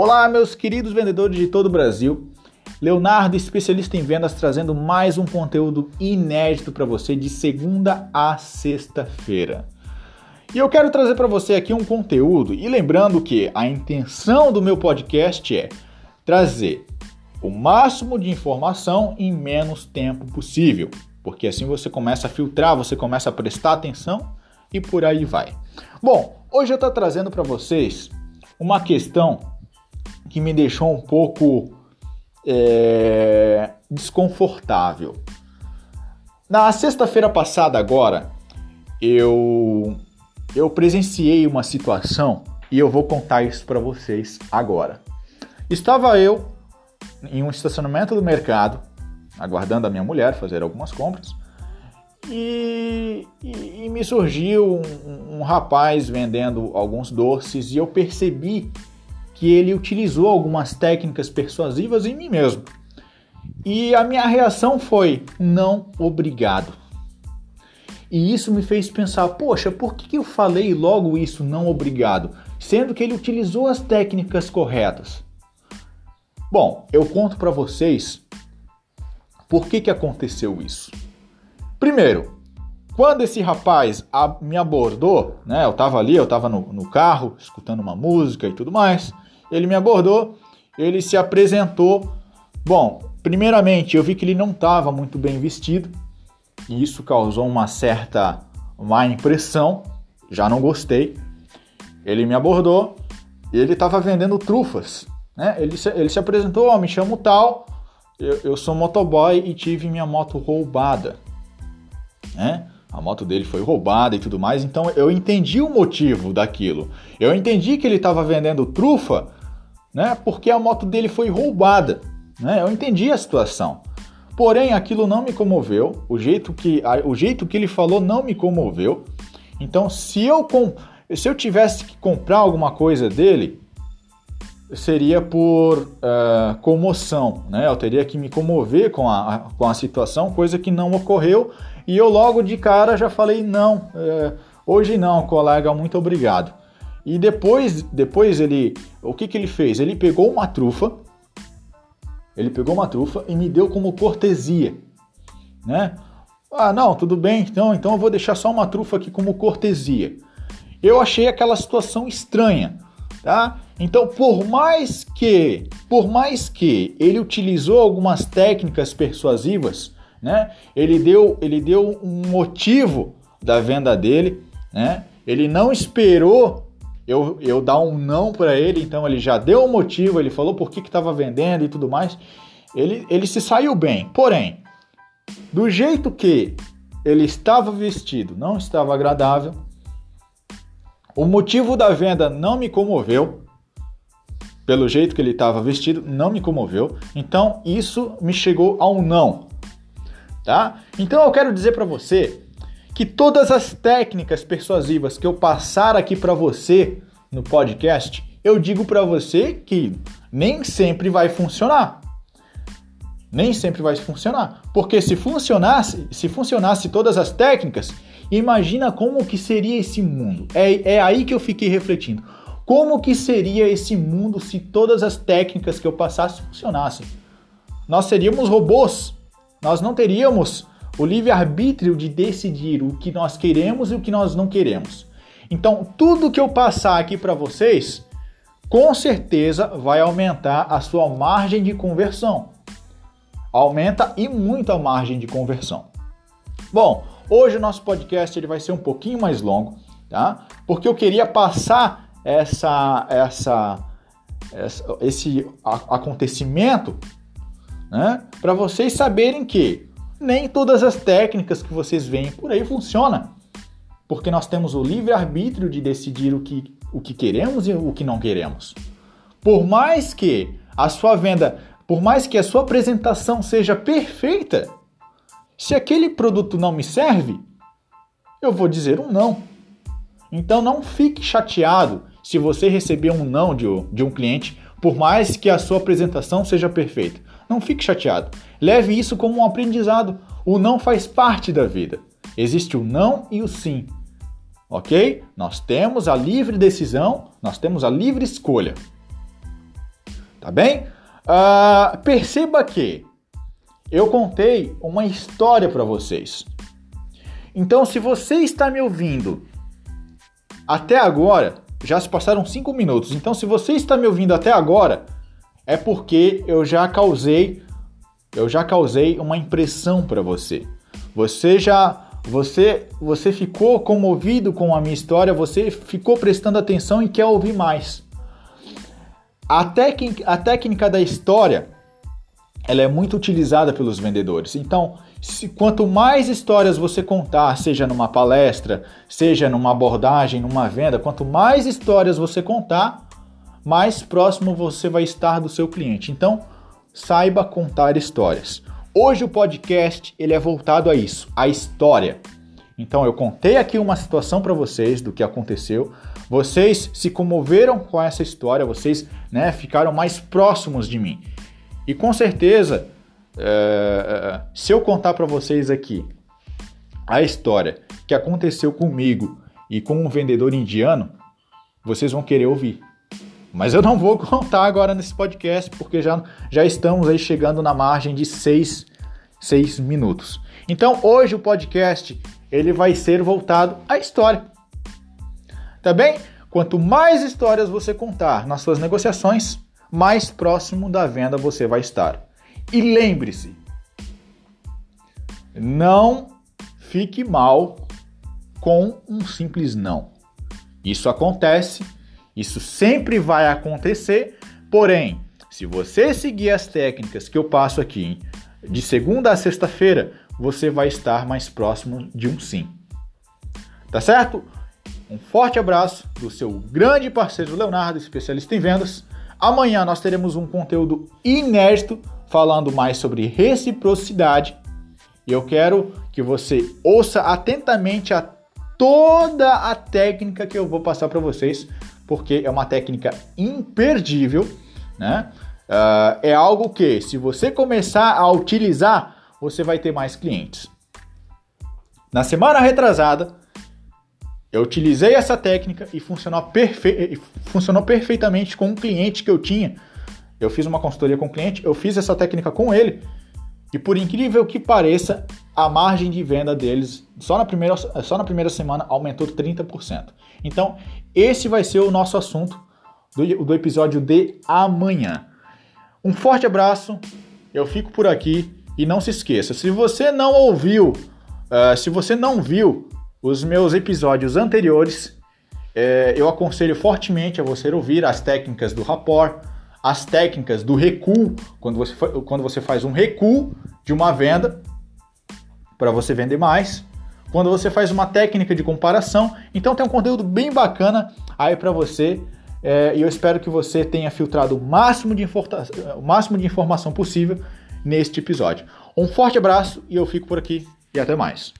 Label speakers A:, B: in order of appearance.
A: Olá, meus queridos vendedores de todo o Brasil. Leonardo, especialista em vendas, trazendo mais um conteúdo inédito para você de segunda a sexta-feira. E eu quero trazer para você aqui um conteúdo e lembrando que a intenção do meu podcast é trazer o máximo de informação em menos tempo possível, porque assim você começa a filtrar, você começa a prestar atenção e por aí vai. Bom, hoje eu estou trazendo para vocês uma questão que me deixou um pouco é, desconfortável. Na sexta-feira passada, agora, eu, eu presenciei uma situação e eu vou contar isso para vocês agora. Estava eu em um estacionamento do mercado, aguardando a minha mulher fazer algumas compras, e, e, e me surgiu um, um rapaz vendendo alguns doces e eu percebi que ele utilizou algumas técnicas persuasivas em mim mesmo. E a minha reação foi: não, obrigado. E isso me fez pensar: poxa, por que eu falei logo isso, não obrigado, sendo que ele utilizou as técnicas corretas? Bom, eu conto para vocês por que, que aconteceu isso. Primeiro, quando esse rapaz me abordou, né? Eu tava ali, eu tava no, no carro, escutando uma música e tudo mais. Ele me abordou, ele se apresentou. Bom, primeiramente eu vi que ele não estava muito bem vestido e isso causou uma certa má impressão. Já não gostei. Ele me abordou e ele estava vendendo trufas. Né? Ele, se, ele se apresentou: oh, me chamo tal, eu, eu sou motoboy e tive minha moto roubada. Né? A moto dele foi roubada e tudo mais, então eu entendi o motivo daquilo. Eu entendi que ele estava vendendo trufa né? Porque a moto dele foi roubada, né? Eu entendi a situação. Porém, aquilo não me comoveu, o jeito que, o jeito que ele falou não me comoveu. Então, se eu, se eu tivesse que comprar alguma coisa dele, seria por uh, comoção, né? Eu teria que me comover com a, com a situação, coisa que não ocorreu. E eu logo de cara já falei: não, uh, hoje não, colega, muito obrigado. E depois, depois ele, o que, que ele fez? Ele pegou uma trufa, ele pegou uma trufa e me deu como cortesia, né? Ah, não, tudo bem, então, então eu vou deixar só uma trufa aqui como cortesia. Eu achei aquela situação estranha, tá? Então, por mais que, por mais que ele utilizou algumas técnicas persuasivas, né? Ele deu, ele deu um motivo da venda dele, né? Ele não esperou eu, eu dar um não para ele, então ele já deu um motivo, ele falou por que estava vendendo e tudo mais. Ele, ele se saiu bem. Porém, do jeito que ele estava vestido não estava agradável, o motivo da venda não me comoveu, pelo jeito que ele estava vestido, não me comoveu. Então isso me chegou a um não, tá? Então eu quero dizer para você que todas as técnicas persuasivas que eu passar aqui para você no podcast, eu digo para você que nem sempre vai funcionar. Nem sempre vai funcionar, porque se funcionasse, se funcionasse todas as técnicas, imagina como que seria esse mundo. É, é aí que eu fiquei refletindo. Como que seria esse mundo se todas as técnicas que eu passasse funcionassem? Nós seríamos robôs. Nós não teríamos o livre-arbítrio de decidir o que nós queremos e o que nós não queremos. Então, tudo que eu passar aqui para vocês, com certeza vai aumentar a sua margem de conversão. Aumenta e muito a margem de conversão. Bom, hoje o nosso podcast ele vai ser um pouquinho mais longo, tá? Porque eu queria passar essa, essa, essa esse acontecimento, né? Para vocês saberem que nem todas as técnicas que vocês veem por aí funcionam. Porque nós temos o livre-arbítrio de decidir o que, o que queremos e o que não queremos. Por mais que a sua venda, por mais que a sua apresentação seja perfeita, se aquele produto não me serve, eu vou dizer um não. Então não fique chateado se você receber um não de, de um cliente, por mais que a sua apresentação seja perfeita. Não fique chateado. Leve isso como um aprendizado. O não faz parte da vida. Existe o não e o sim. Ok? Nós temos a livre decisão, nós temos a livre escolha. Tá bem? Uh, perceba que eu contei uma história para vocês. Então, se você está me ouvindo até agora, já se passaram cinco minutos. Então, se você está me ouvindo até agora, é porque eu já causei, eu já causei uma impressão para você. Você já você, você ficou comovido com a minha história, você ficou prestando atenção e quer ouvir mais. A, técnica, a técnica da história ela é muito utilizada pelos vendedores. Então, se, quanto mais histórias você contar, seja numa palestra, seja numa abordagem, numa venda, quanto mais histórias você contar, mais próximo você vai estar do seu cliente. Então, saiba contar histórias. Hoje o podcast ele é voltado a isso, a história. Então eu contei aqui uma situação para vocês do que aconteceu. Vocês se comoveram com essa história, vocês né, ficaram mais próximos de mim. E com certeza, é, se eu contar para vocês aqui a história que aconteceu comigo e com um vendedor indiano, vocês vão querer ouvir. Mas eu não vou contar agora nesse podcast, porque já, já estamos aí chegando na margem de seis, seis minutos. Então hoje o podcast ele vai ser voltado à história. Tá bem? Quanto mais histórias você contar nas suas negociações, mais próximo da venda você vai estar. E lembre-se, não fique mal com um simples não. Isso acontece isso sempre vai acontecer, porém, se você seguir as técnicas que eu passo aqui de segunda a sexta-feira, você vai estar mais próximo de um sim. Tá certo? Um forte abraço do seu grande parceiro Leonardo, especialista em vendas. Amanhã nós teremos um conteúdo inédito falando mais sobre reciprocidade. E eu quero que você ouça atentamente a toda a técnica que eu vou passar para vocês porque é uma técnica imperdível, né? Uh, é algo que, se você começar a utilizar, você vai ter mais clientes. Na semana retrasada, eu utilizei essa técnica e funcionou, perfe... funcionou perfeitamente com um cliente que eu tinha. Eu fiz uma consultoria com o cliente, eu fiz essa técnica com ele e por incrível que pareça, a margem de venda deles só na primeira, só na primeira semana aumentou 30%. Então, esse vai ser o nosso assunto do, do episódio de amanhã. Um forte abraço, eu fico por aqui e não se esqueça, se você não ouviu, uh, se você não viu os meus episódios anteriores, uh, eu aconselho fortemente a você ouvir as técnicas do rapport, as técnicas do recuo, quando você, quando você faz um recuo de uma venda para você vender mais, quando você faz uma técnica de comparação. Então tem um conteúdo bem bacana aí para você é, e eu espero que você tenha filtrado o máximo, de o máximo de informação possível neste episódio. Um forte abraço e eu fico por aqui e até mais.